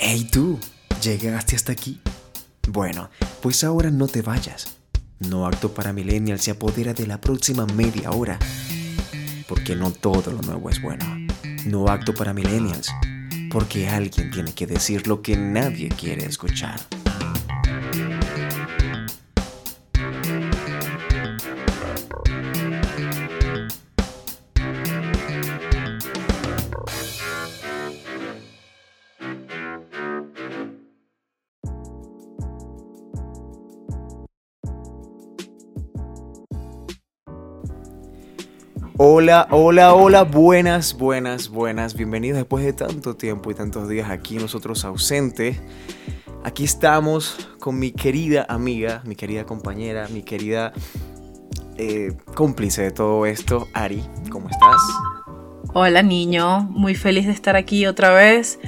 Hey tú, ¿llegaste hasta aquí? Bueno, pues ahora no te vayas. No Acto para Millennials se apodera de la próxima media hora. Porque no todo lo nuevo es bueno. No Acto para Millennials. Porque alguien tiene que decir lo que nadie quiere escuchar. Hola, hola, hola, buenas, buenas, buenas. Bienvenidos después de tanto tiempo y tantos días aquí nosotros ausentes. Aquí estamos con mi querida amiga, mi querida compañera, mi querida eh, cómplice de todo esto, Ari. ¿Cómo estás? Hola niño, muy feliz de estar aquí otra vez.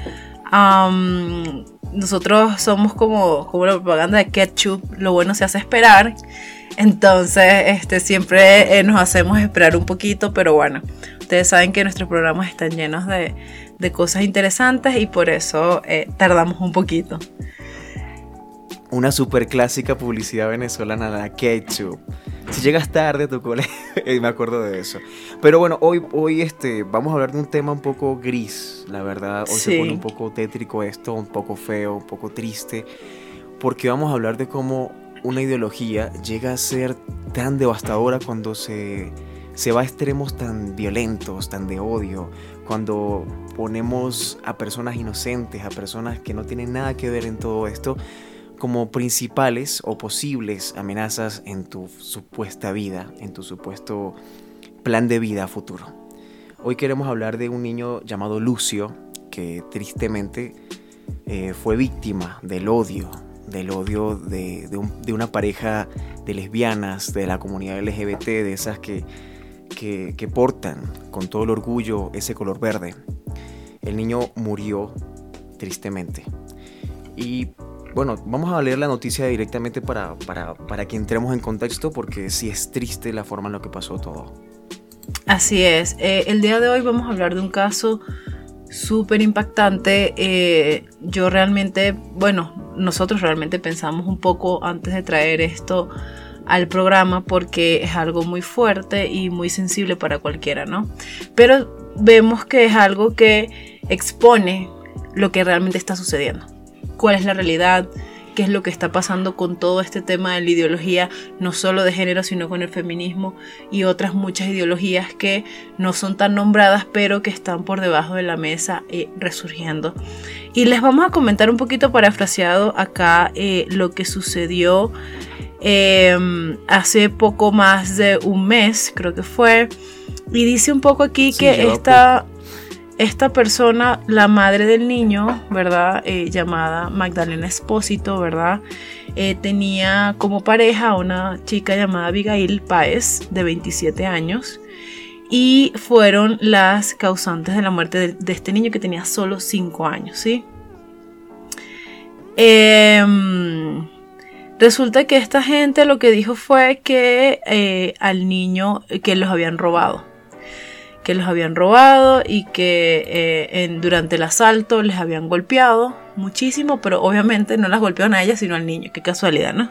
nosotros somos como, como la propaganda de ketchup, lo bueno se hace esperar. Entonces, este, siempre eh, nos hacemos esperar un poquito, pero bueno, ustedes saben que nuestros programas están llenos de, cosas interesantes y por eso eh, tardamos un poquito. Una super clásica publicidad venezolana, la ketchup. Si llegas tarde tu colegio, me acuerdo de eso. Pero bueno, hoy, hoy este, vamos a hablar de un tema un poco gris, la verdad. Hoy se pone un poco tétrico esto, un poco feo, un poco triste, porque vamos a hablar de cómo una ideología llega a ser tan devastadora cuando se, se va a extremos tan violentos, tan de odio, cuando ponemos a personas inocentes, a personas que no tienen nada que ver en todo esto, como principales o posibles amenazas en tu supuesta vida, en tu supuesto plan de vida futuro. Hoy queremos hablar de un niño llamado Lucio, que tristemente eh, fue víctima del odio, del odio de, una pareja de lesbianas, de la comunidad LGBT, de esas que, que, portan con todo el orgullo ese color verde. El niño murió tristemente. Y bueno, vamos a leer la noticia directamente para, para, que entremos en contexto porque sí es triste la forma en la que pasó todo. Así es. Eh, el día de hoy vamos a hablar de un caso súper impactante. Eh, yo realmente, bueno, nosotros realmente pensamos un poco antes de traer esto al programa porque es algo muy fuerte y muy sensible para cualquiera, ¿no? Pero vemos que es algo que expone lo que realmente está sucediendo. ¿Cuál es la realidad? Qué es lo que está pasando con todo este tema de la ideología, no solo de género, sino con el feminismo y otras muchas ideologías que no son tan nombradas, pero que están por debajo de la mesa eh, resurgiendo. Y les vamos a comentar un poquito parafraseado acá eh, lo que sucedió em, hace poco más de un mes, creo que fue. Y dice un poco aquí que esta esta persona, la madre del niño, ¿verdad? Eh, llamada Magdalena Espósito, ¿verdad? Eh, tenía como pareja a una chica llamada Abigail Páez, de 27 años, y fueron las causantes de la muerte de, este niño que tenía solo 5 años, ¿sí? Em, resulta que esta gente lo que dijo fue que eh, al niño que los habían robado que los habían robado y que eh, durante el asalto les habían golpeado muchísimo, pero obviamente no las golpearon a ella sino al niño, qué casualidad, ¿no?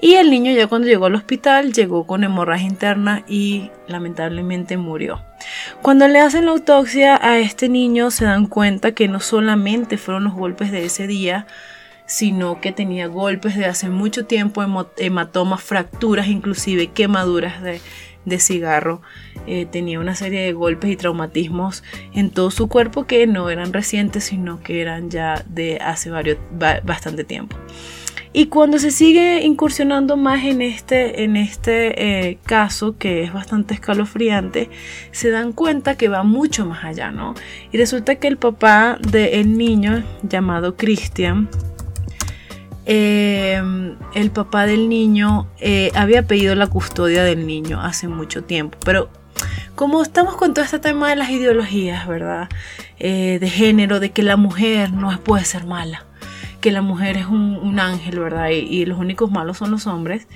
Y el niño ya cuando llegó al hospital llegó con hemorragia interna y lamentablemente murió. Cuando le hacen la autopsia a este niño se dan cuenta que no solamente fueron los golpes de ese día, sino que tenía golpes de hace mucho tiempo, hematomas, fracturas, inclusive quemaduras de, de cigarro. Eh, tenía una serie de golpes y traumatismos en todo su cuerpo que no eran recientes, sino que eran ya de hace varios, bastante tiempo. Y cuando se sigue incursionando más en este, en este eh, caso, que es bastante escalofriante, se dan cuenta que va mucho más allá, ¿no? Y resulta que el papá del niño, llamado Christian, Em, el papá del niño eh, había pedido la custodia del niño hace mucho tiempo, pero como estamos con todo este tema de las ideologías, ¿verdad? Eh, de género, de que la mujer no puede ser mala, que la mujer es un, ángel, ¿verdad? Y, los únicos malos son los hombres.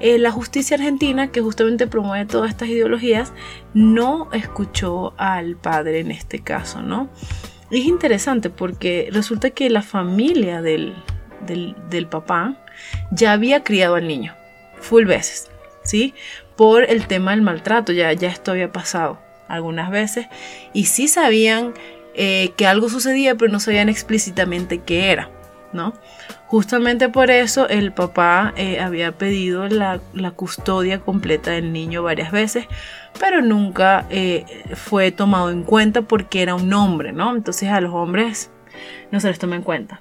Eh, la justicia argentina, que justamente promueve todas estas ideologías, no escuchó al padre en este caso, ¿no? Es interesante porque resulta que la familia del, del, papá ya había criado al niño, full veces, ¿sí? Por el tema del maltrato, ya, ya esto había pasado algunas veces, y sí sabían eh, que algo sucedía, pero no sabían explícitamente qué era, ¿no? Justamente por eso el papá eh, había pedido la, custodia completa del niño varias veces, pero nunca eh, fue tomado en cuenta porque era un hombre, ¿no? Entonces a los hombres no se les toma en cuenta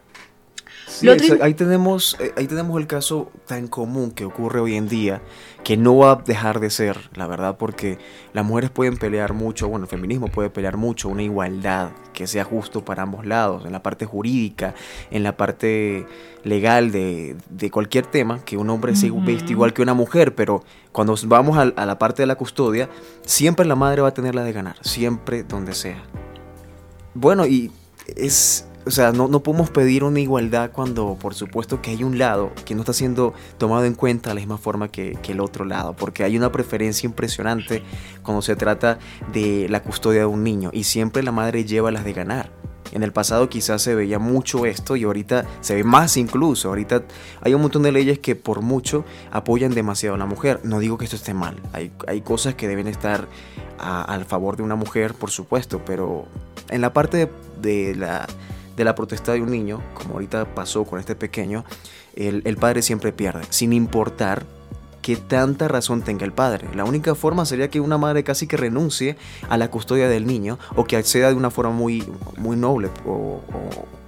ahí, tenemos, eh, ahí tenemos el caso tan común que ocurre hoy en día, que no va a dejar de ser, la verdad, porque las mujeres pueden pelear mucho, bueno, el feminismo puede pelear mucho, una igualdad que sea justo para ambos lados, en la parte jurídica, en la parte legal de, cualquier tema, que un hombre sea visto igual que una mujer, pero cuando vamos a, a la parte de la custodia, siempre la madre va a tener la de ganar, siempre donde sea. Bueno, y es o sea, no, no, podemos pedir una igualdad cuando por supuesto que hay un lado que no está siendo tomado en cuenta de la misma forma que, que, el otro lado, porque hay una preferencia impresionante cuando se trata de la custodia de un niño y siempre la madre lleva las de ganar. En el pasado quizás se veía mucho esto y ahorita se ve más incluso. Ahorita hay un montón de leyes que por mucho apoyan demasiado a la mujer. No digo que esto esté mal. Hay, hay cosas que deben estar al favor de una mujer, por supuesto, pero en la parte de la de la protesta de un niño, como ahorita pasó con este pequeño, el, padre siempre pierde, sin importar que tanta razón tenga el padre. La única forma sería que una madre casi que renuncie a la custodia del niño o que acceda de una forma muy, muy noble o,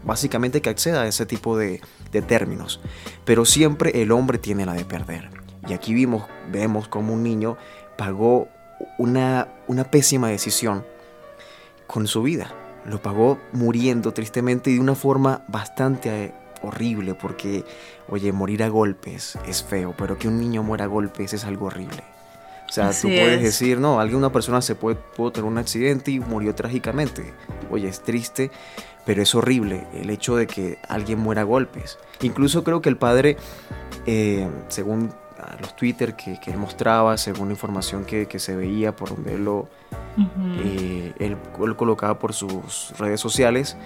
básicamente que acceda a ese tipo de, términos. Pero siempre el hombre tiene la de perder. Y aquí vimos, vemos como un niño pagó una, una pésima decisión con su vida lo pagó muriendo tristemente y de una forma bastante eh, horrible porque, oye, morir a golpes es feo, pero que un niño muera a golpes es algo horrible. O sea, tú puedes decir, no, alguien, una persona se puede, pudo tener un accidente y murió trágicamente. Oye, es triste, pero es horrible el hecho de que alguien muera a golpes. Incluso creo que el padre, eh, según los Twitter que, él mostraba, según la información que, se veía por donde él lo eh, él, colocaba por sus redes sociales,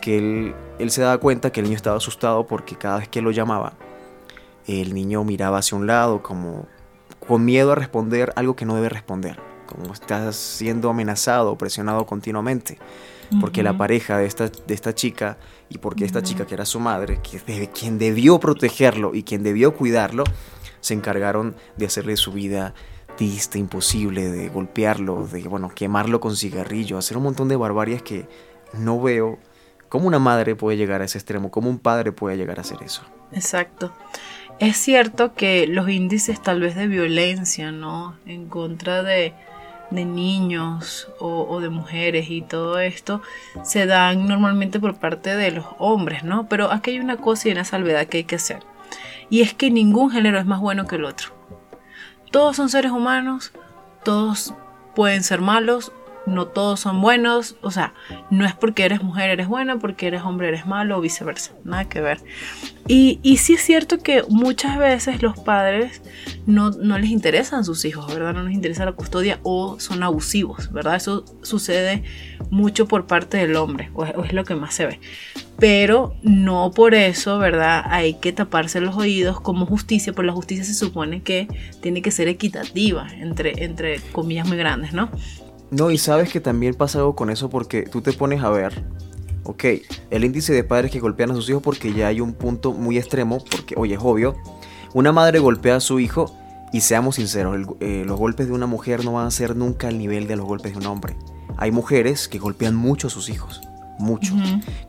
que él, él se daba cuenta que el niño estaba asustado porque cada vez que lo llamaba, el niño miraba hacia un lado como con miedo a responder algo que no debe responder, como está siendo amenazado presionado continuamente, porque la pareja de esta, de esta chica y porque esta chica que era su madre, que quien debió protegerlo y quien debió cuidarlo, se encargaron de hacerle su vida triste, imposible, de golpearlo, de bueno, quemarlo con cigarrillo, hacer un montón de barbarias que no veo cómo una madre puede llegar a ese extremo, cómo un padre puede llegar a hacer eso. Exacto. Es cierto que los índices tal vez de violencia, ¿no? En contra de, de niños o, o, de mujeres y todo esto se dan normalmente por parte de los hombres, ¿no? Pero aquí hay una cosa y una salvedad que hay que hacer. Y es que ningún género es más bueno que el otro. Todos son seres humanos, todos pueden ser malos, no todos son buenos, o sea, no es porque eres mujer eres buena, porque eres hombre eres malo o viceversa, nada que ver. Y, y sí es cierto que muchas veces los padres no, les interesan sus hijos, ¿verdad? No les interesa la custodia o son abusivos, ¿verdad? Eso sucede mucho por parte del hombre, o es, lo que más se ve. Pero no por eso, ¿verdad? Hay que taparse los oídos como justicia, porque la justicia se supone que tiene que ser equitativa, entre, entre comillas muy grandes, ¿no? No, y sabes que también pasa algo con eso porque tú te pones a ver, ok, el índice de padres que golpean a sus hijos porque ya hay un punto muy extremo, porque, oye, es obvio, una madre golpea a su hijo y seamos sinceros, eh, los golpes de una mujer no van a ser nunca al nivel de los golpes de un hombre. Hay mujeres que golpean mucho a sus hijos mucho,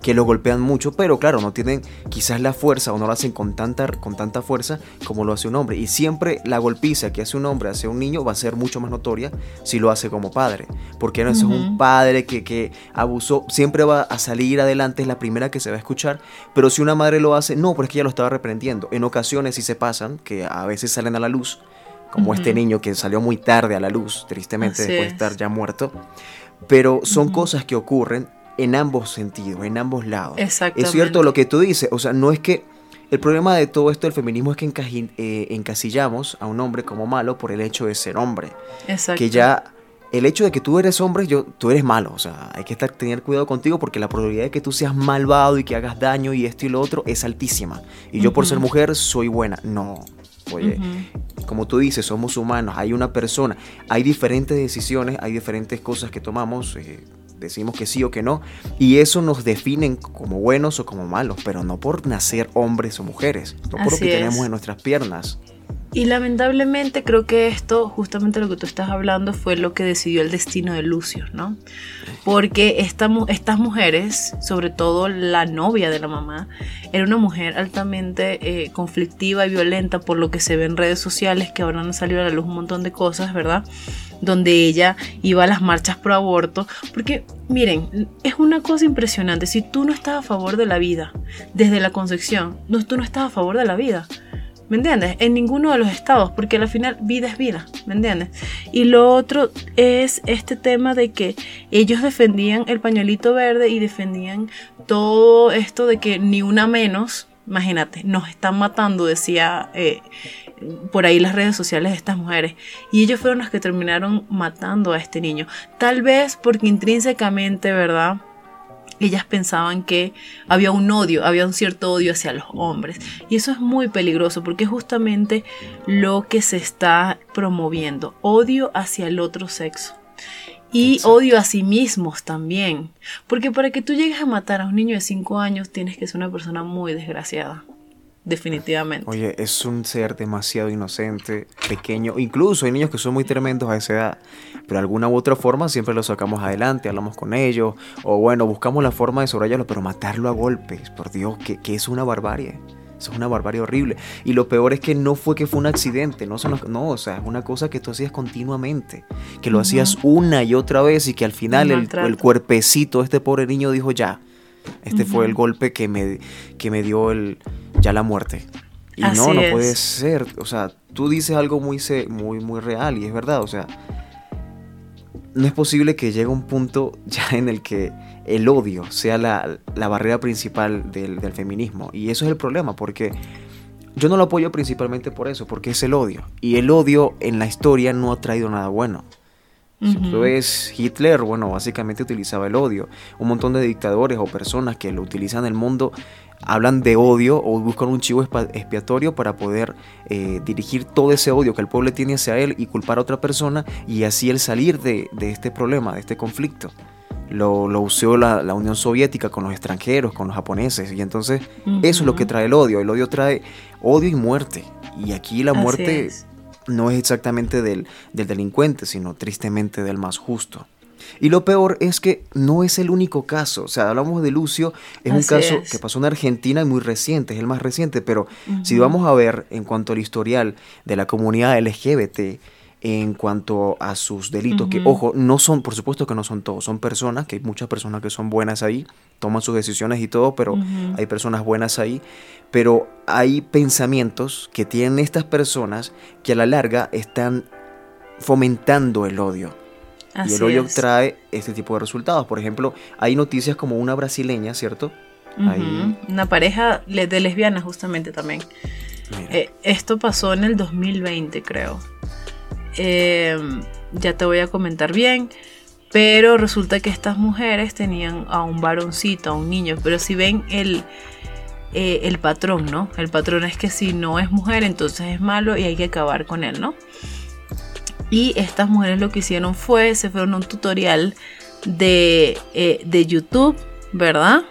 que lo golpean mucho, pero claro, no tienen quizás la fuerza o no lo hacen con tanta, con tanta fuerza como lo hace un hombre. Y siempre la golpiza que hace un hombre hacia un niño va a ser mucho más notoria si lo hace como padre, porque no es un padre que, que abusó, siempre va a salir adelante, es la primera que se va a escuchar, pero si una madre lo hace, no, porque ella lo estaba reprendiendo. En ocasiones sí se pasan, que a veces salen a la luz, como este niño que salió muy tarde a la luz, tristemente después de estar ya muerto. Pero son cosas que ocurren en ambos sentidos, en ambos lados. Es cierto lo que tú dices, o sea, no es que el problema de todo esto del feminismo es que eh, encasillamos a un hombre como malo por el hecho de ser hombre. Exacto. Que ya el hecho de que tú eres hombre, yo, tú eres malo. O sea, hay que estar, tener cuidado contigo porque la probabilidad de que tú seas malvado y que hagas daño y esto y lo otro es altísima. Y yo por ser mujer soy buena. No. Oye, como tú dices, somos humanos, hay una persona, hay diferentes decisiones, hay diferentes cosas que tomamos. Eh, decimos que sí o que no, y eso nos definen como buenos o como malos, pero no por nacer hombres o mujeres, no por lo que tenemos en nuestras piernas. Y lamentablemente creo que esto, justamente lo que tú estás hablando, fue lo que decidió el destino de Lucio, ¿no? Porque esta, estas mujeres, sobre todo la novia de la mamá, era una mujer altamente eh, conflictiva y violenta por lo que se ve en redes sociales, que ahora han salido a la luz un montón de cosas, ¿verdad? Donde ella iba a las marchas pro aborto, porque miren, es una cosa impresionante, si tú no estás a favor de la vida desde la concepción, no, tú no estás a favor de la vida. ¿Me entiendes? En ninguno de los estados, porque al final vida es vida, ¿me entiendes? Y lo otro es este tema de que ellos defendían el pañuelito verde y defendían todo esto de que ni una menos, imagínate, nos están matando, decía eh, por ahí las redes sociales de estas mujeres. Y ellos fueron los que terminaron matando a este niño. Tal vez porque intrínsecamente, ¿verdad? Ellas pensaban que había un odio, había un cierto odio hacia los hombres. Y eso es muy peligroso porque es justamente lo que se está promoviendo, odio hacia el otro sexo. Y odio a sí mismos también. Porque para que tú llegues a matar a un niño de 5 años tienes que ser una persona muy desgraciada definitivamente. Oye, es un ser demasiado inocente, pequeño. Incluso hay niños que son muy tremendos a esa edad, pero de alguna u otra forma siempre los sacamos adelante, hablamos con ellos, o bueno, buscamos la forma de sobrellevarlo, pero matarlo a golpes, por Dios, que, que es una barbarie. Eso es una barbarie horrible. Y lo peor es que no fue que fue un accidente, no, no o sea, es una cosa que tú hacías continuamente, que lo hacías una y otra vez y que al final el, el, cuerpecito de este pobre niño dijo ya, este fue el golpe que me, que me dio el, ya la muerte. Y no, no puede ser. O sea, tú dices algo muy, muy, muy real y es verdad. O sea, no es posible que llegue un punto ya en el que el odio sea la, barrera principal del, del, feminismo. Y eso es el problema, porque yo no lo apoyo principalmente por eso, porque es el odio. Y el odio en la historia no ha traído nada bueno. Si tú ves Hitler, bueno, básicamente utilizaba el odio. Un montón de dictadores o personas que lo utilizan en el mundo hablan de odio o buscan un chivo expiatorio para poder eh, dirigir todo ese odio que el pueblo tiene hacia él y culpar a otra persona y así el salir de, este problema, de este conflicto. Lo, lo usó la, Unión Soviética con los extranjeros, con los japoneses y entonces eso es lo que trae el odio. El odio trae odio y muerte. Y aquí la muerte no es exactamente del, del delincuente, sino tristemente del más justo. Y lo peor es que no es el único caso. O sea, hablamos de Lucio, es un caso que pasó en Argentina y muy reciente, es el más reciente, pero si vamos a ver en cuanto al historial de la comunidad LGBT, en cuanto a sus delitos, que ojo, no son, por supuesto que no son todos, son personas, que hay muchas personas que son buenas ahí, toman sus decisiones y todo, pero hay personas buenas ahí, pero hay pensamientos que tienen estas personas que a la larga están fomentando el odio y el odio trae este tipo de resultados. Por ejemplo, hay noticias como una brasileña, ¿cierto? Una pareja de lesbianas justamente también. Eh, esto pasó en el 2020, creo. Em, ya te voy a comentar bien. Pero resulta que estas mujeres tenían a un varoncito, a un niño. Pero si ven el, eh, el patrón, ¿no? El patrón es que si no es mujer, entonces es malo y hay que acabar con él, ¿no? Y estas mujeres lo que hicieron fue, se fueron a un tutorial de, eh, YouTube, ¿verdad?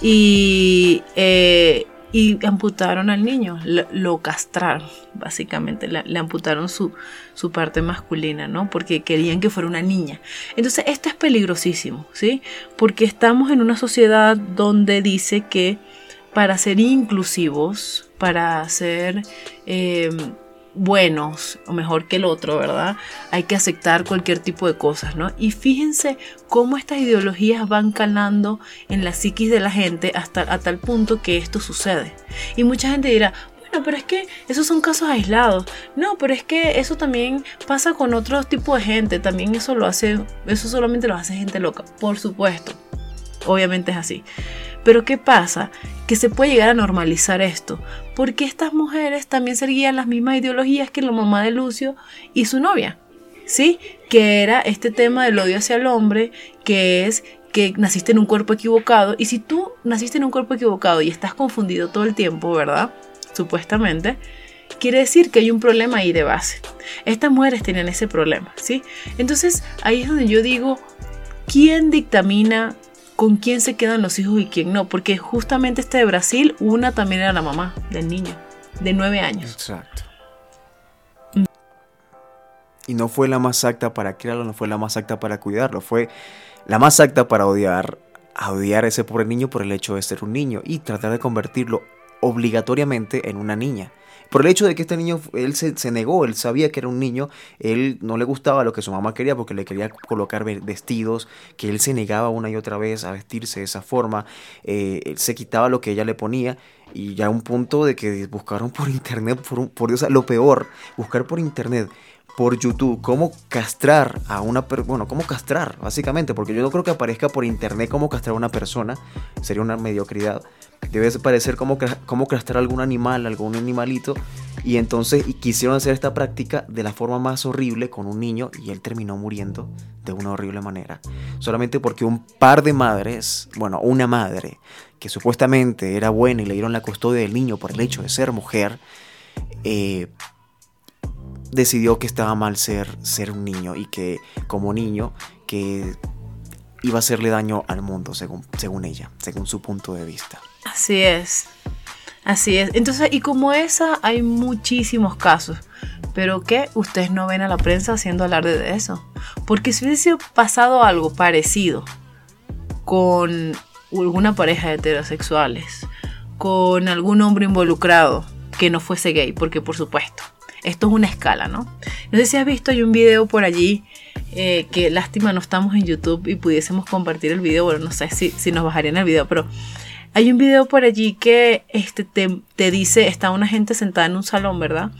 Y, eh, y amputaron al niño, lo, castraron, básicamente, le, amputaron su, su, parte masculina, ¿no? Porque querían que fuera una niña. Entonces, esto es peligrosísimo, ¿sí? Porque estamos en una sociedad donde dice que para ser inclusivos, para ser... Eh, buenos o mejor que el otro, ¿verdad? Hay que aceptar cualquier tipo de cosas, ¿no? Y fíjense cómo estas ideologías van calando en la psiquis de la gente hasta a tal punto que esto sucede. Y mucha gente dirá, bueno, pero es que esos son casos aislados. No, pero es que eso también pasa con otros tipos de gente. También eso lo hace, eso solamente lo hace gente loca, por supuesto. Obviamente es así. Pero ¿qué pasa? Que se puede llegar a normalizar esto, porque estas mujeres también seguían las mismas ideologías que la mamá de Lucio y su novia, ¿sí? Que era este tema del odio hacia el hombre, que es que naciste en un cuerpo equivocado, y si tú naciste en un cuerpo equivocado y estás confundido todo el tiempo, ¿verdad? Supuestamente, quiere decir que hay un problema ahí de base. Estas mujeres tienen ese problema, ¿sí? Entonces ahí es donde yo digo, ¿quién dictamina con quién se quedan los hijos y quién no? Porque justamente este de Brasil, una también era la mamá del niño, de nueve años. Exacto. Y no fue la más acta para criarlo, no fue la más acta para cuidarlo, fue la más acta para odiar, a odiar a ese pobre niño por el hecho de ser un niño y tratar de convertirlo obligatoriamente en una niña. Por el hecho de que este niño, él se, negó, él sabía que era un niño, él no le gustaba lo que su mamá quería porque le quería colocar vestidos, que él se negaba una y otra vez a vestirse de esa forma, eh, él se quitaba lo que ella le ponía y ya un punto de que buscaron por internet, por, por Dios, lo peor, buscar por internet por YouTube cómo castrar a una persona, bueno, cómo castrar, básicamente, porque yo no creo que aparezca por internet cómo castrar a una persona, sería una mediocridad. Debe parecer cómo, castrar a algún animal, algún animalito, y entonces y quisieron hacer esta práctica de la forma más horrible con un niño y él terminó muriendo de una horrible manera. Solamente porque un par de madres, bueno, una madre, que supuestamente era buena y le dieron la custodia del niño por el hecho de ser mujer, eh, decidió que estaba mal ser, ser un niño y que como niño que iba a hacerle daño al mundo según, según ella, según su punto de vista. Así es. Así es. Entonces, y como esa, hay muchísimos casos. Pero que ustedes no ven a la prensa haciendo alarde de eso. Porque si hubiese pasado algo parecido con alguna pareja de heterosexuales, con algún hombre involucrado que no fuese gay, porque por supuesto, esto es una escala, ¿no? No sé si has visto, hay un video por allí, eh, que lástima no estamos en YouTube y pudiésemos compartir el video, bueno, no sé si, si nos bajarían el video, pero hay un video por allí que este, te, te dice, está una gente sentada en un salón, ¿verdad?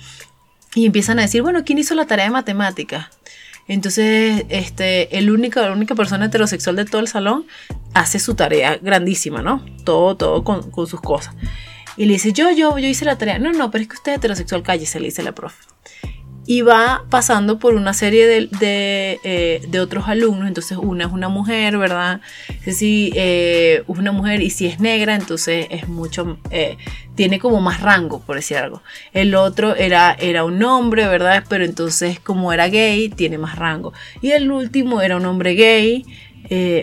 Y empiezan a decir, bueno, ¿quién hizo la tarea de matemática? Entonces, este, el único, la única persona heterosexual de todo el salón hace su tarea grandísima, ¿no? Todo, todo con, con sus cosas. Y le dice, yo, yo, yo hice la tarea. No, no, pero es que usted es heterosexual, cállese, le dice la profe. Y va pasando por una serie de, de, eh, otros alumnos. Entonces, una es una mujer, ¿verdad? Si eh, una mujer y si es negra, entonces es mucho, eh, tiene como más rango, por decir algo. El otro era, era un hombre, ¿verdad? Pero entonces, como era gay, tiene más rango. Y el último era un hombre gay,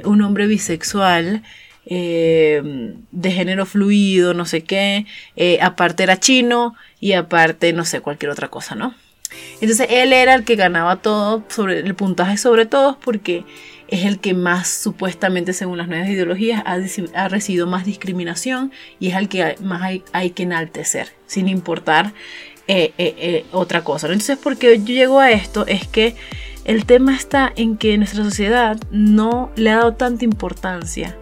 un hombre bisexual. Eh, de género fluido, no sé qué, eh, aparte era chino y aparte no sé, cualquier otra cosa, ¿no? Entonces él era el que ganaba todo, sobre el puntaje sobre todos, porque es el que más supuestamente, según las nuevas ideologías, ha, recibido más discriminación y es el que más hay, que enaltecer, sin importar eh, otra cosa. Entonces, porque yo llego a esto es que el tema está en que nuestra sociedad no le ha dado tanta importancia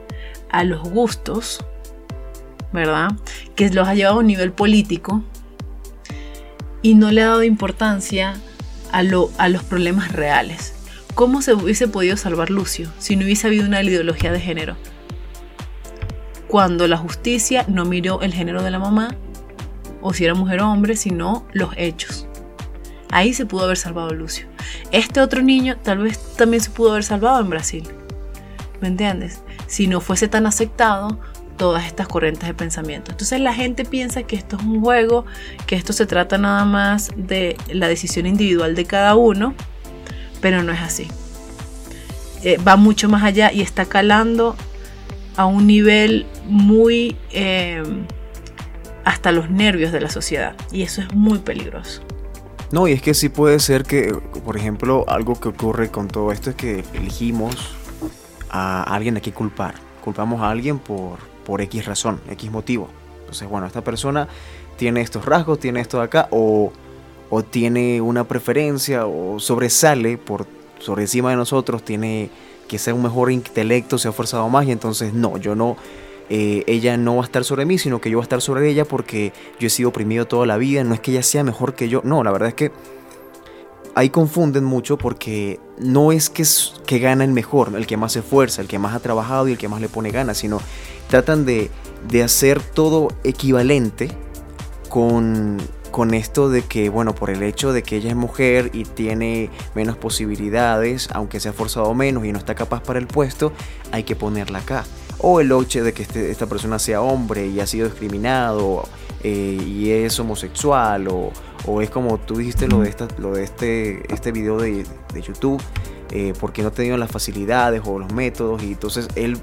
a los gustos, ¿verdad? Que los ha llevado a un nivel político y no le ha dado importancia a, lo, a los problemas reales. ¿Cómo se hubiese podido salvar Lucio si no hubiese habido una ideología de género? Cuando la justicia no miró el género de la mamá, o si era mujer o hombre, sino los hechos. Ahí se pudo haber salvado Lucio. Este otro niño tal vez también se pudo haber salvado en Brasil. ¿Me entiendes? Si no fuese tan aceptado todas estas corrientes de pensamiento. Entonces la gente piensa que esto es un juego, que esto se trata nada más de la decisión individual de cada uno, pero no es así. Eh, va mucho más allá y está calando a un nivel muy eh, hasta los nervios de la sociedad y eso es muy peligroso. No, y es que sí puede ser que, por ejemplo, algo que ocurre con todo esto es que elegimos a alguien qué culpar. Culpamos a alguien por, por X razón, X motivo. Entonces, bueno, esta persona tiene estos rasgos, tiene esto de acá, o, o tiene una preferencia, o sobresale por sobre encima de nosotros, tiene que ser un mejor intelecto, se ha forzado más, y entonces no, yo no, eh, ella no va a estar sobre mí, sino que yo voy a estar sobre ella porque yo he sido oprimido toda la vida, no es que ella sea mejor que yo, no, la verdad es que ahí confunden mucho porque no es que, que gana el mejor, el que más se esfuerza, el que más ha trabajado y el que más le pone ganas, sino tratan de, de hacer todo equivalente con, con esto de que, bueno, por el hecho de que ella es mujer y tiene menos posibilidades, aunque se ha forzado menos y no está capaz para el puesto, hay que ponerla acá. O el hecho de que este, esta persona sea hombre y ha sido discriminado eh, y es homosexual, o, o, es como tú dijiste lo de, esta, lo de este, este video de, de YouTube, eh, porque no tenido las facilidades o los métodos, y entonces él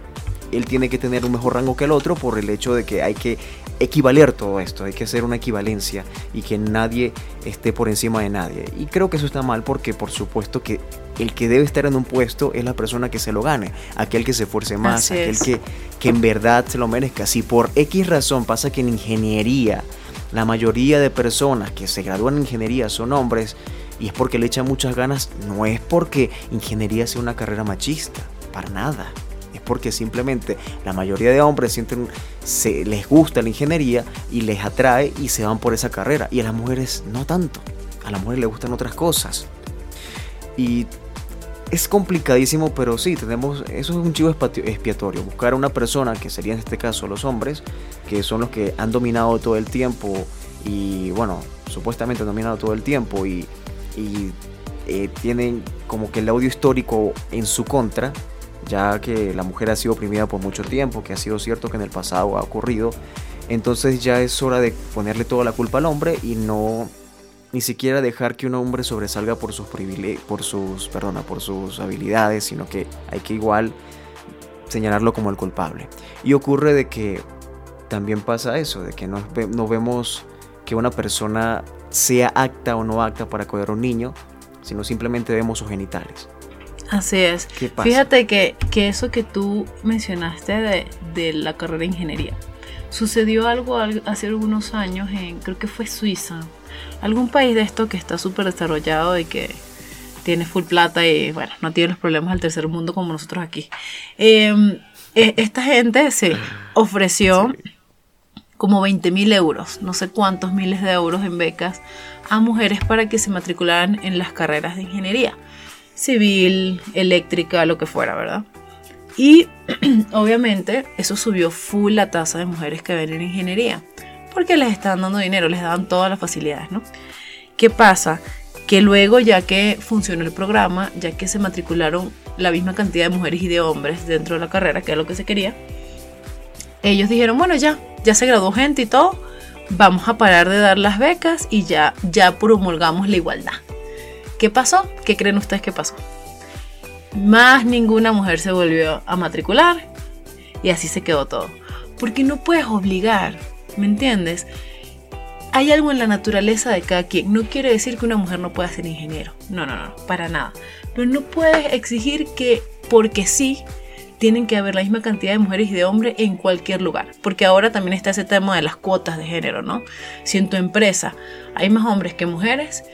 él tiene que tener un mejor rango que el otro por el hecho de que hay que equivaler todo esto, hay que hacer una equivalencia y que nadie esté por encima de nadie. Y creo que eso está mal porque por supuesto que el que debe estar en un puesto es la persona que se lo gane, aquel que se esfuerce más, aquel que, que en verdad se lo merezca. Si por X razón pasa que en ingeniería la mayoría de personas que se gradúan en ingeniería son hombres y es porque le echan muchas ganas, no es porque ingeniería sea una carrera machista, para nada es porque simplemente la mayoría de hombres sienten, se, les gusta la ingeniería y les atrae y se van por esa carrera. Y a las mujeres no tanto. A las mujeres les gustan otras cosas. Y es complicadísimo, pero sí, tenemos, eso es un chivo expiatorio. Buscar a una persona, que sería en este caso los hombres, que son los que han dominado todo el tiempo y, bueno, supuestamente han dominado todo el tiempo y, y eh, tienen como que el audio histórico en su contra, ya que la mujer ha sido oprimida por mucho tiempo, que ha sido cierto que en el pasado ha ocurrido, entonces ya es hora de ponerle toda la culpa al hombre y no ni siquiera dejar que un hombre sobresalga por sus por sus, perdona, por sus habilidades, sino que hay que igual señalarlo como el culpable. Y ocurre de que también pasa eso, de que no, no vemos que una persona sea acta o no acta para cuidar a un niño, sino simplemente vemos sus genitales. Así es. Fíjate que, que, eso que tú mencionaste de, de, la carrera de ingeniería, sucedió algo hace algunos años en, creo que fue Suiza, algún país de esto que está súper desarrollado y que tiene full plata y bueno, no tiene los problemas del tercer mundo como nosotros aquí. Em, e, esta gente se ofreció como 20 mil euros, no sé cuántos miles de euros en becas a mujeres para que se matricularan en las carreras de ingeniería civil, eléctrica, lo que fuera, ¿verdad? Y obviamente eso subió full la tasa de mujeres que ven en ingeniería, porque les están dando dinero, les dan todas las facilidades, ¿no? ¿Qué pasa? Que luego, ya que funcionó el programa, ya que se matricularon la misma cantidad de mujeres y de hombres dentro de la carrera, que es lo que se quería, ellos dijeron, bueno, ya, ya se graduó gente y todo, vamos a parar de dar las becas y ya, ya promulgamos la igualdad. ¿Qué pasó? ¿Qué creen ustedes que pasó? Más ninguna mujer se volvió a matricular y así se quedó todo. Porque no puedes obligar, ¿me entiendes? Hay algo en la naturaleza de cada quien. No quiere decir que una mujer no pueda ser ingeniero. No, no, no, para nada. Pero no puedes exigir que porque sí tienen que haber la misma cantidad de mujeres y de hombres en cualquier lugar. Porque ahora también está ese tema de las cuotas de género, ¿no? Si en tu empresa hay más hombres que mujeres,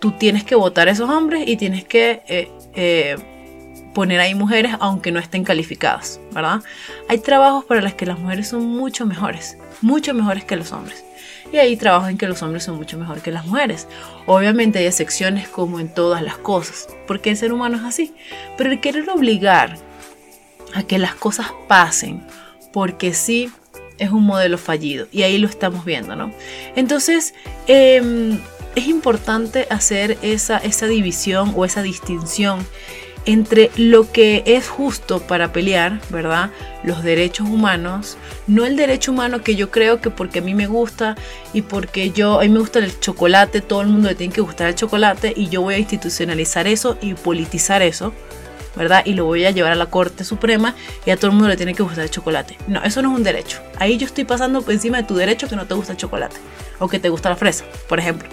tú tienes que votar a esos hombres y tienes que eh, eh, poner ahí mujeres aunque no estén calificadas, ¿verdad? Hay trabajos para los que las mujeres son mucho mejores, mucho mejores que los hombres. Y hay trabajos en que los hombres son mucho mejor que las mujeres. Obviamente hay excepciones como en todas las cosas, porque el ser humano es así. Pero el querer obligar a que las cosas pasen, porque sí, es un modelo fallido. Y ahí lo estamos viendo, ¿no? Entonces, eh, es importante hacer esa, esa división o esa distinción entre lo que es justo para pelear, ¿verdad? Los derechos humanos, no el derecho humano que yo creo que porque a mí me gusta y porque yo, a mí me gusta el chocolate, todo el mundo le tiene que gustar el chocolate y yo voy a institucionalizar eso y politizar eso, ¿verdad? Y lo voy a llevar a la Corte Suprema y a todo el mundo le tiene que gustar el chocolate. No, eso no es un derecho. Ahí yo estoy pasando por encima de tu derecho que no te gusta el chocolate o que te gusta la fresa, por ejemplo.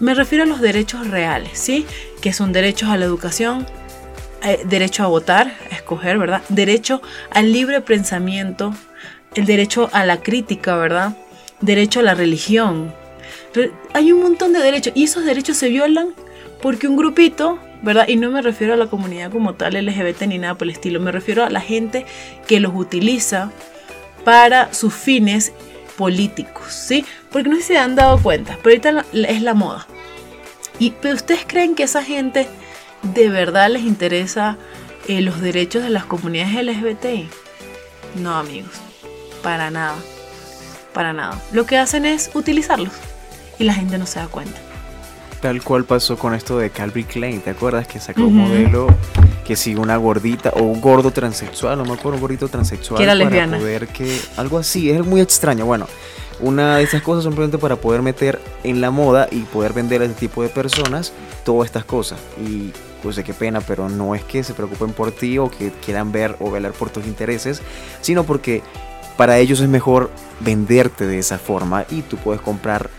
Me refiero a los derechos reales, ¿sí? Que son derechos a la educación, eh, derecho a votar, a escoger, ¿verdad? Derecho al libre pensamiento, el derecho a la crítica, ¿verdad? Derecho a la religión. hay un montón de derechos y esos derechos se violan porque un grupito, ¿verdad? Y no me refiero a la comunidad como tal LGBT ni nada por el estilo, me refiero a la gente que los utiliza para sus fines políticos, ¿sí? Porque no sé si se han dado cuenta, pero ahorita es la moda. ¿Y pero ustedes creen que esa gente de verdad les interesa eh, los derechos de las comunidades LGBTI? No, amigos, para nada, para nada. Lo que hacen es utilizarlos y la gente no se da cuenta. Tal cual pasó con esto de Calvin Klein, ¿te acuerdas? Que sacó un modelo que sigue una gordita o un gordo transexual, no me acuerdo, un gordito transexual. Que era para lesbiana. poder que algo así, es muy extraño. Bueno, una de esas cosas simplemente para poder meter en la moda y poder vender a ese tipo de personas todas estas cosas. Y pues qué pena, pero no es que se preocupen por ti o que quieran ver o velar por tus intereses, sino porque para ellos es mejor venderte de esa forma y tú puedes comprar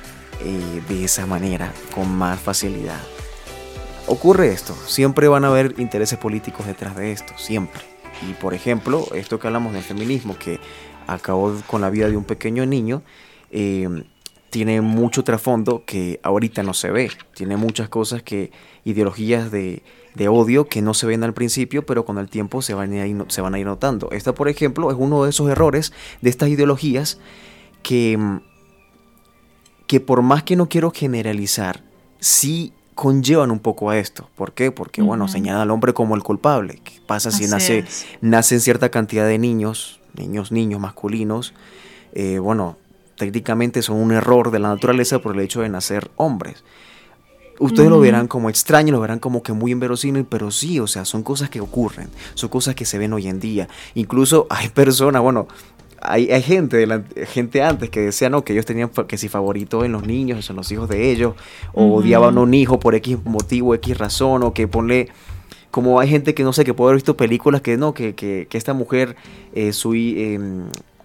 eh, de esa manera con más facilidad. Ocurre esto, siempre van a haber intereses políticos detrás de esto, siempre. Y por ejemplo, esto que hablamos del feminismo, que acabó con la vida de un pequeño niño, eh, tiene mucho trasfondo que ahorita no se ve. Tiene muchas cosas que, ideologías de, de odio que no se ven al principio, pero con el tiempo se van, a ir, se van a ir notando. Esta, por ejemplo, es uno de esos errores de estas ideologías que, que por más que no quiero generalizar, sí conllevan un poco a esto. ¿Por qué? Porque, bueno, señalan al hombre como el culpable. ¿Qué pasa si nace, nacen cierta cantidad de niños, niños, niños masculinos? Eh, bueno, técnicamente son un error de la naturaleza por el hecho de nacer hombres. Ustedes lo verán como extraño, lo verán como que muy inverosímil, pero sí, o sea, son cosas que ocurren, son cosas que se ven hoy en día. Incluso hay personas, bueno, hay, hay gente, de la, gente antes que decía no, que ellos tenían que si favorito en los niños, en los hijos de ellos, o odiaban a un hijo por X motivo, X razón, o que ponle como hay gente que no sé, que puede haber visto películas que no, que, que, que esta mujer, eh, su, eh,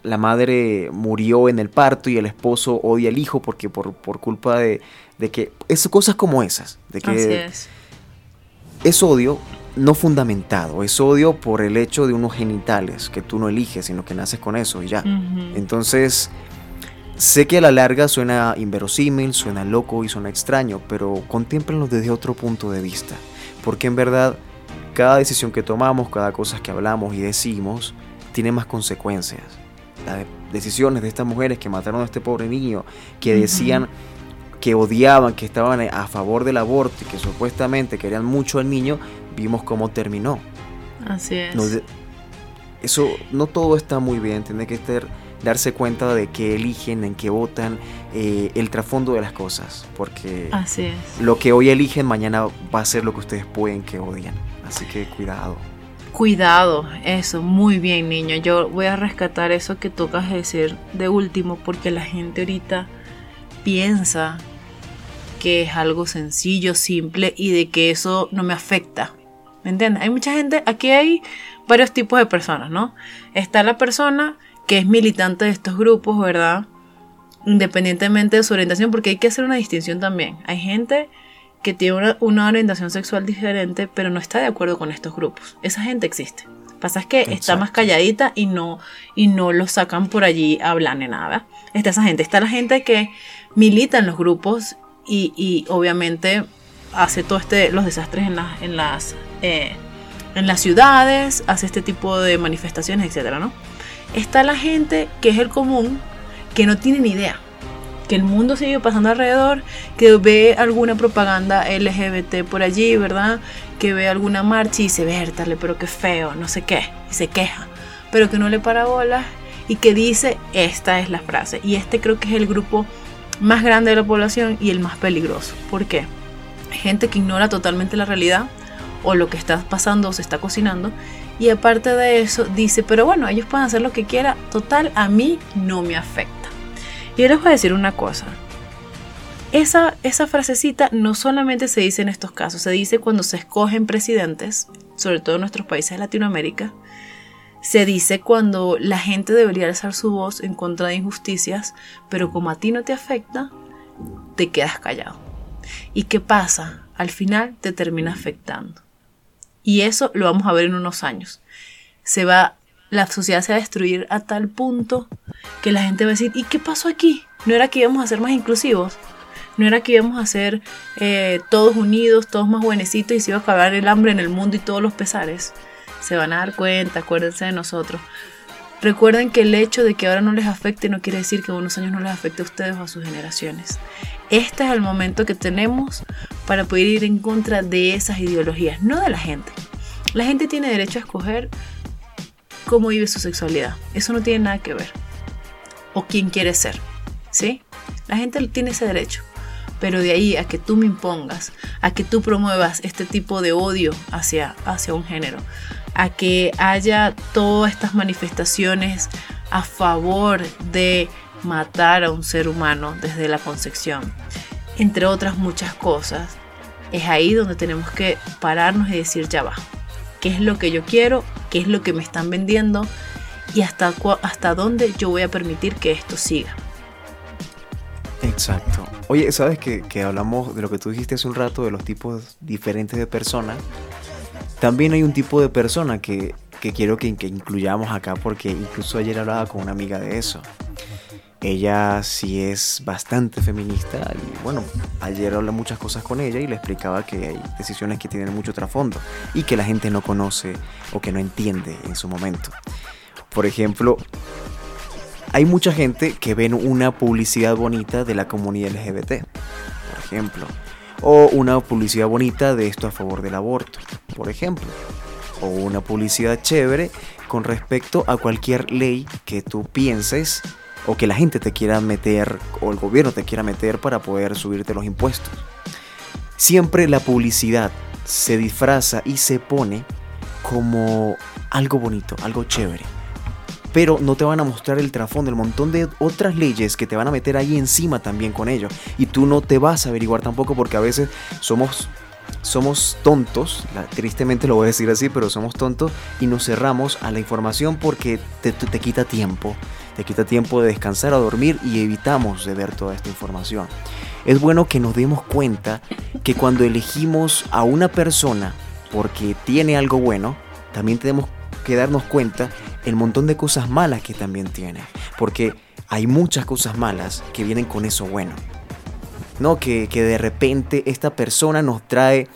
la madre murió en el parto y el esposo odia al hijo porque por, por culpa de, de que es cosas como esas, de que Así es. es odio no fundamentado, es odio por el hecho de unos genitales que tú no eliges, sino que naces con eso y ya. Entonces, sé que a la larga suena inverosímil, suena loco y suena extraño, pero contémplenlo desde otro punto de vista, porque en verdad cada decisión que tomamos, cada cosa que hablamos y decimos, tiene más consecuencias. Las decisiones de estas mujeres que mataron a este pobre niño, que decían que odiaban, que estaban a favor del aborto y que supuestamente querían mucho al niño, vimos cómo terminó. Así es. Eso no todo está muy bien, tiene que darse cuenta de qué eligen, en qué votan, eh, el trasfondo de las cosas, porque Así es. lo que hoy eligen mañana va a ser lo que ustedes pueden que odian, así que cuidado. Cuidado, eso, muy bien niño. Yo voy a rescatar eso que tocas decir de último porque la gente ahorita piensa que es algo sencillo, simple y de que eso no me afecta. ¿Me entiendes? Hay mucha gente, aquí hay varios tipos de personas, ¿no? Está la persona que es militante de estos grupos, ¿verdad? Independientemente de su orientación, porque hay que hacer una distinción también. Hay gente que tiene una, una orientación sexual diferente, pero no está de acuerdo con estos grupos. Esa gente existe. Pasa es que está más calladita y no, y no lo sacan por allí a hablar ni nada. Está esa gente. Está la gente que milita en los grupos y, y obviamente hace todo este los desastres en, las en las eh, en las ciudades, hace este tipo de manifestaciones, etcétera, ¿no? Está la gente que es el común, que no tiene ni idea, que el mundo sigue pasando alrededor, que ve alguna propaganda LGBT por allí, ¿verdad? Que ve alguna marcha y dice, vértale, pero qué feo, no sé qué, y se queja, pero que no le para bolas y que dice, esta es la frase. Y este creo que es el grupo más grande de la población y el más peligroso. ¿Por qué? Gente que ignora totalmente la realidad o lo que está pasando o se está cocinando. Y aparte de eso, dice, pero bueno, ellos pueden hacer lo que quieran, total, a mí no me afecta. Yo les voy a decir una cosa. Esa, esa frasecita no solamente se dice en estos casos, se dice cuando se escogen presidentes, sobre todo en nuestros países de Latinoamérica, se dice cuando la gente debería alzar su voz en contra de injusticias, pero como a ti no te afecta, te quedas callado. ¿Y qué pasa? Al final te termina afectando. Y eso lo vamos a ver en unos años. Se va, la sociedad se va a destruir a tal punto que la gente va a decir, ¿y qué pasó aquí? ¿No era que íbamos a ser más inclusivos? ¿No era que íbamos a ser eh, todos unidos, todos más buenecitos y se iba a acabar el hambre en el mundo y todos los pesares? Se van a dar cuenta, acuérdense de nosotros. Recuerden que el hecho de que ahora no les afecte no quiere decir que unos años no les afecte a ustedes o a sus generaciones. Este es el momento que tenemos para poder ir en contra de esas ideologías, no de la gente. La gente tiene derecho a escoger cómo vive su sexualidad. Eso no tiene nada que ver. O quién quiere ser. ¿Sí? La gente tiene ese derecho. Pero de ahí a que tú me impongas, a que tú promuevas este tipo de odio hacia, hacia un género, a que haya todas estas manifestaciones a favor de matar a un ser humano desde la concepción, entre otras muchas cosas, es ahí donde tenemos que pararnos y decir ya va, qué es lo que yo quiero, qué es lo que me están vendiendo y hasta, hasta dónde yo voy a permitir que esto siga. Exacto. Oye, ¿sabes que, que hablamos de lo que tú dijiste hace un rato, de los tipos diferentes de personas? También hay un tipo de persona que, que quiero que, que, incluyamos acá porque incluso ayer hablaba con una amiga de eso. Ella sí es bastante feminista y bueno, ayer hablé muchas cosas con ella y le explicaba que hay decisiones que tienen mucho trasfondo y que la gente no conoce o que no entiende en su momento. Por ejemplo, hay mucha gente que ven una publicidad bonita de la comunidad LGBT, por ejemplo, o una publicidad bonita de esto a favor del aborto, por ejemplo, o una publicidad chévere con respecto a cualquier ley que tú pienses o que la gente te quiera meter o el gobierno te quiera meter para poder subirte los impuestos. Siempre la publicidad se disfraza y se pone como algo bonito, algo chévere. Pero no te van a mostrar el trasfondo, el montón de otras leyes que te van a meter ahí encima también con ello. Y tú no te vas a averiguar tampoco porque a veces somos somos tontos, tristemente lo voy a decir así, pero somos tontos y nos cerramos a la información porque te, te, quita tiempo, te quita tiempo de descansar, a dormir y evitamos de ver toda esta información. Es bueno que nos demos cuenta que cuando elegimos a una persona porque tiene algo bueno, también tenemos que darnos cuenta el montón de cosas malas que también tiene, porque hay muchas cosas malas que vienen con eso bueno. ¿no? Que, de repente esta persona nos trae,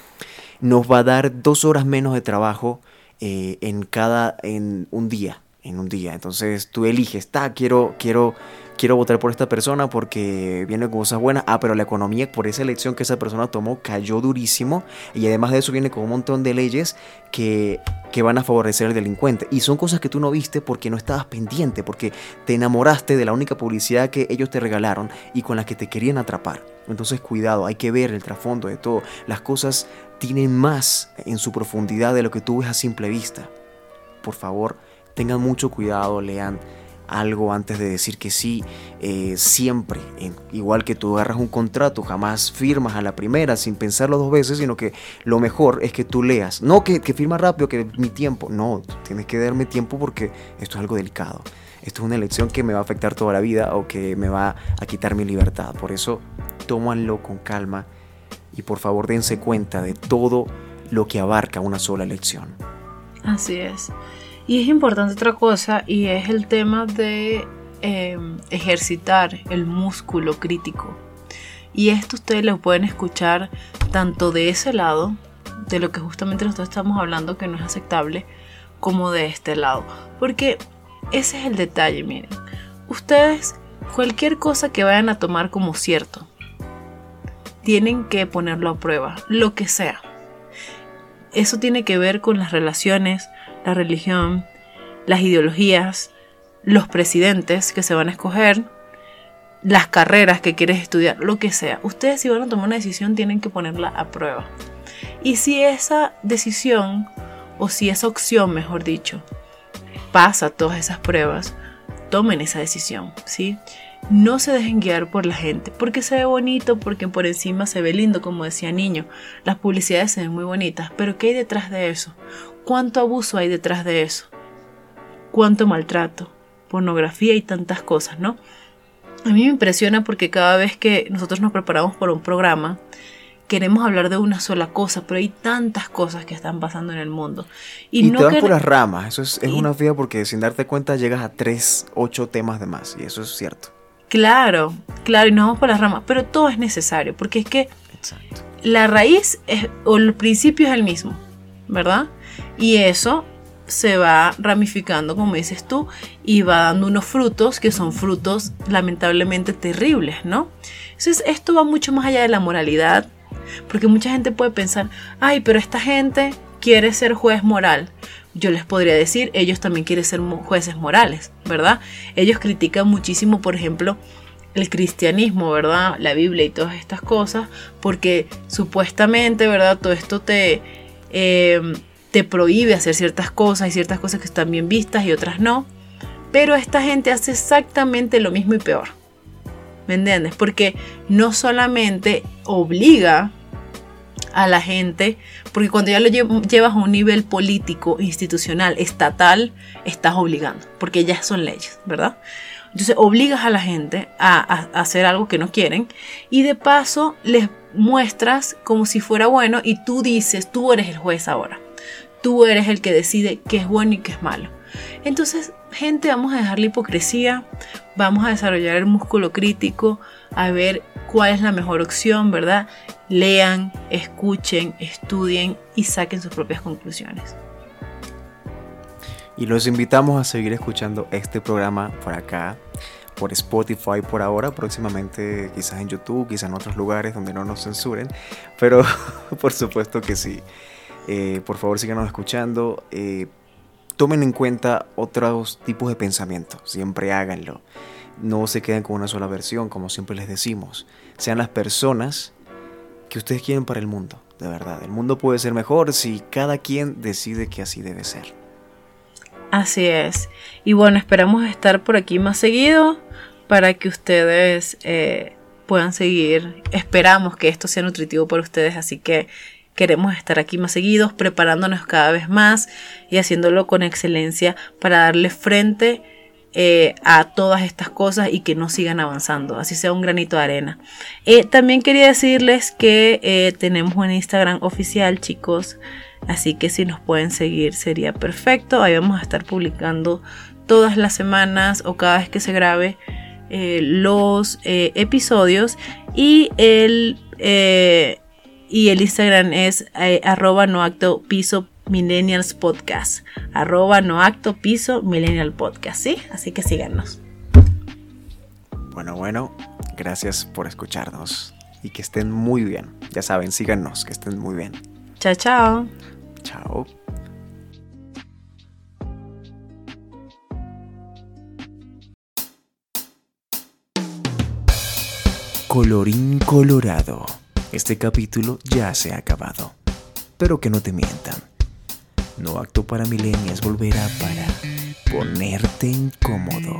nos va a dar dos horas menos de trabajo eh, en cada, en un día, en un día. Entonces tú eliges, está, quiero, quiero quiero votar por esta persona porque viene con cosas buenas. Ah, pero la economía por esa elección que esa persona tomó cayó durísimo. Y además de eso viene con un montón de leyes que, que van a favorecer al delincuente. Y son cosas que tú no viste porque no estabas pendiente, porque te enamoraste de la única publicidad que ellos te regalaron y con la que te querían atrapar. Entonces cuidado, hay que ver el trasfondo de todo. Las cosas tienen más en su profundidad de lo que tú ves a simple vista. Por favor, tengan mucho cuidado, lean algo antes de decir que sí, eh, siempre, igual que tú agarras un contrato, jamás firmas a la primera sin pensarlo dos veces, sino que lo mejor es que tú leas, no que, que firma rápido, que mi tiempo, no, tienes que darme tiempo porque esto es algo delicado. Esto es una elección que me va a afectar toda la vida o que me va a quitar mi libertad. Por eso, tómanlo con calma y por favor dense cuenta de todo lo que abarca una sola elección. Así es. Y es importante otra cosa y es el tema de em, ejercitar el músculo crítico. Y esto ustedes lo pueden escuchar tanto de ese lado, de lo que justamente nosotros estamos hablando que no es aceptable, como de este lado. Porque ese es el detalle, miren. Ustedes, cualquier cosa que vayan a tomar como cierto, tienen que ponerlo a prueba, lo que sea. Eso tiene que ver con las relaciones, la religión, las ideologías, los presidentes que se van a escoger, las carreras que quieres estudiar, lo que sea. Ustedes si van a tomar una decisión tienen que ponerla a prueba. Y si esa decisión, o si esa opción, mejor dicho, pasa todas esas pruebas, tomen esa decisión, ¿sí? No se dejen guiar por la gente, porque se ve bonito, porque por encima se ve lindo, como decía Niño. Las publicidades se ven muy bonitas, pero ¿qué hay detrás de eso? ¿Cuánto abuso hay detrás de eso? ¿Cuánto maltrato? Pornografía y tantas cosas, ¿no? A mí me impresiona porque cada vez que nosotros nos preparamos por un programa, queremos hablar de una sola cosa, pero hay tantas cosas que están pasando en el mundo. Y, no te vas por las ramas, eso es, una fía porque sin darte cuenta llegas a tres, ocho temas de más, y eso es cierto. Claro, claro, y nos vamos por las ramas, pero todo es necesario, porque es que la raíz o el principio es el mismo, ¿verdad? Y eso se va ramificando, como dices tú, y va dando unos frutos que son frutos lamentablemente terribles, ¿no? Entonces esto va mucho más allá de la moralidad, Porque mucha gente puede pensar, ay, pero esta gente quiere ser juez moral. Yo les podría decir, ellos también quieren ser jueces morales, ¿verdad? Ellos critican muchísimo, por ejemplo, el cristianismo, ¿verdad? La Biblia y todas estas cosas, porque supuestamente, ¿verdad? Todo esto te, em, te prohíbe hacer ciertas cosas, y ciertas cosas que están bien vistas y otras no. Pero esta gente hace exactamente lo mismo y peor. ¿Me entiendes? Porque no solamente obliga a la gente, porque cuando ya lo llevas a un nivel político, institucional, estatal, estás obligando, porque ya son leyes, ¿verdad? Entonces obligas a la gente a, hacer algo que no quieren y de paso les muestras como si fuera bueno y tú dices, tú eres el juez ahora. Tú eres el que decide qué es bueno y qué es malo. Entonces, gente, vamos a dejar la hipocresía, vamos a desarrollar el músculo crítico, a ver cuál es la mejor opción, ¿verdad? Lean, escuchen, estudien y saquen sus propias conclusiones. Y los invitamos a seguir escuchando este programa por acá, por Spotify por ahora, próximamente quizás en YouTube, quizás en otros lugares donde no nos censuren, pero por supuesto que sí. Eh, por favor síganos escuchando. Eh, tomen en cuenta otros tipos de pensamiento, siempre háganlo. No se queden con una sola versión, como siempre les decimos. Sean las personas que ustedes quieren para el mundo, de verdad. El mundo puede ser mejor si cada quien decide que así debe ser. Así es. Y bueno, esperamos estar por aquí más seguido para que ustedes eh, puedan seguir. Esperamos que esto sea nutritivo para ustedes, así que queremos estar aquí más seguidos, preparándonos cada vez más y haciéndolo con excelencia para darle frente eh, a todas estas cosas y que no sigan avanzando, así sea un granito de arena. Eh, también quería decirles que tenemos un Instagram oficial, chicos. Así que si nos pueden seguir sería perfecto. Ahí vamos a estar publicando todas las semanas o cada vez que se grabe eh, los eh, episodios. Y el, eh, y el Instagram es arroba no acto piso millennials podcast. Arroba no acto piso millennial podcast. ¿Sí? Así que síganos. Bueno, bueno, gracias por escucharnos y que estén muy bien. Ya saben, síganos, que estén muy bien. Chao, chao. Chao. Colorín colorado. Este capítulo ya se ha acabado. Pero que no te mientan. No acto para milenias volverá para ponerte incómodo.